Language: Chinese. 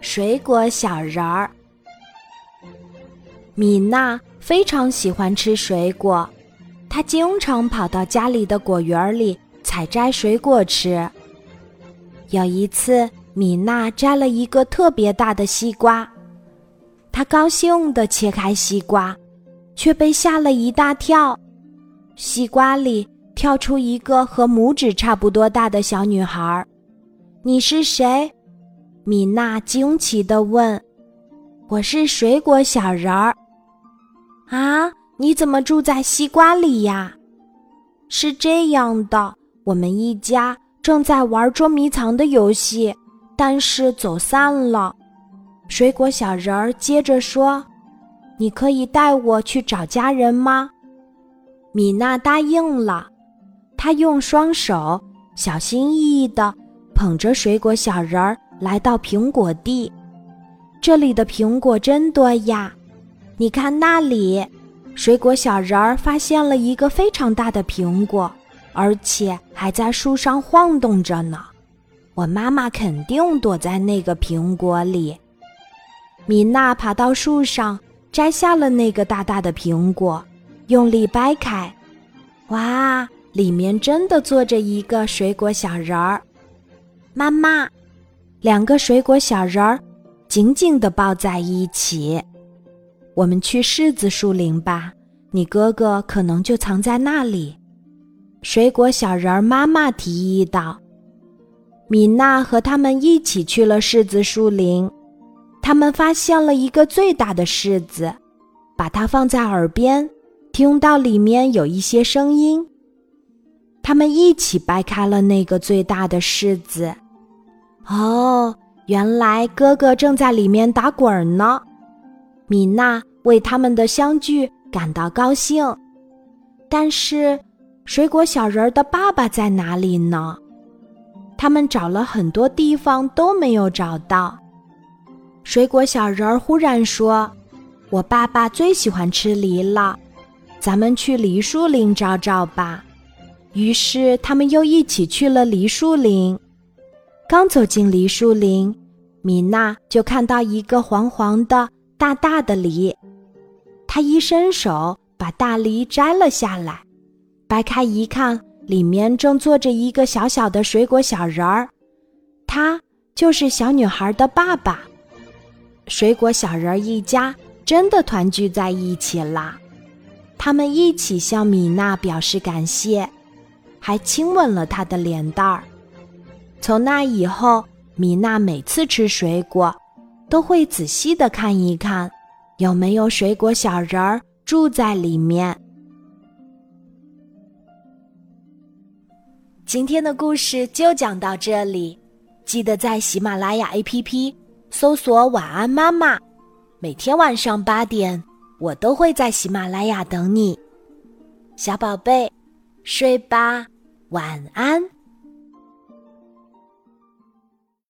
水果小人儿。米娜非常喜欢吃水果，她经常跑到家里的果园里采摘水果吃。有一次，米娜摘了一个特别大的西瓜，她高兴地切开西瓜，却被吓了一大跳。西瓜里跳出一个和拇指差不多大的小女孩。“你是谁？”米娜惊奇地问。“我是水果小人儿。”啊，你怎么住在西瓜里呀？是这样的，我们一家正在玩捉迷藏的游戏，但是走散了。水果小人儿接着说：“你可以带我去找家人吗？”米娜答应了。她用双手小心翼翼地捧着水果小人儿来到苹果地。这里的苹果真多呀！你看那里，水果小人儿发现了一个非常大的苹果，而且还在树上晃动着呢。我妈妈肯定躲在那个苹果里。米娜爬到树上，摘下了那个大大的苹果，用力掰开，哇，里面真的坐着一个水果小人儿。妈妈，两个水果小人儿紧紧地抱在一起。我们去柿子树林吧，你哥哥可能就藏在那里。水果小人儿妈妈提议道。米娜和他们一起去了柿子树林，他们发现了一个最大的柿子，把它放在耳边，听到里面有一些声音。他们一起掰开了那个最大的柿子，哦，原来哥哥正在里面打滚呢。米娜为他们的相聚感到高兴，但是水果小人儿的爸爸在哪里呢？他们找了很多地方都没有找到。水果小人儿忽然说：“我爸爸最喜欢吃梨了，咱们去梨树林找找吧。”于是他们又一起去了梨树林。刚走进梨树林，米娜就看到一个黄黄的。大大的梨，她一伸手把大梨摘了下来，掰开一看，里面正坐着一个小小的水果小人儿，他就是小女孩的爸爸。水果小人儿一家真的团聚在一起啦，他们一起向米娜表示感谢，还亲吻了她的脸蛋儿。从那以后，米娜每次吃水果。都会仔细的看一看，有没有水果小人儿住在里面。今天的故事就讲到这里，记得在喜马拉雅 APP 搜索“晚安妈妈”，每天晚上八点，我都会在喜马拉雅等你，小宝贝，睡吧，晚安。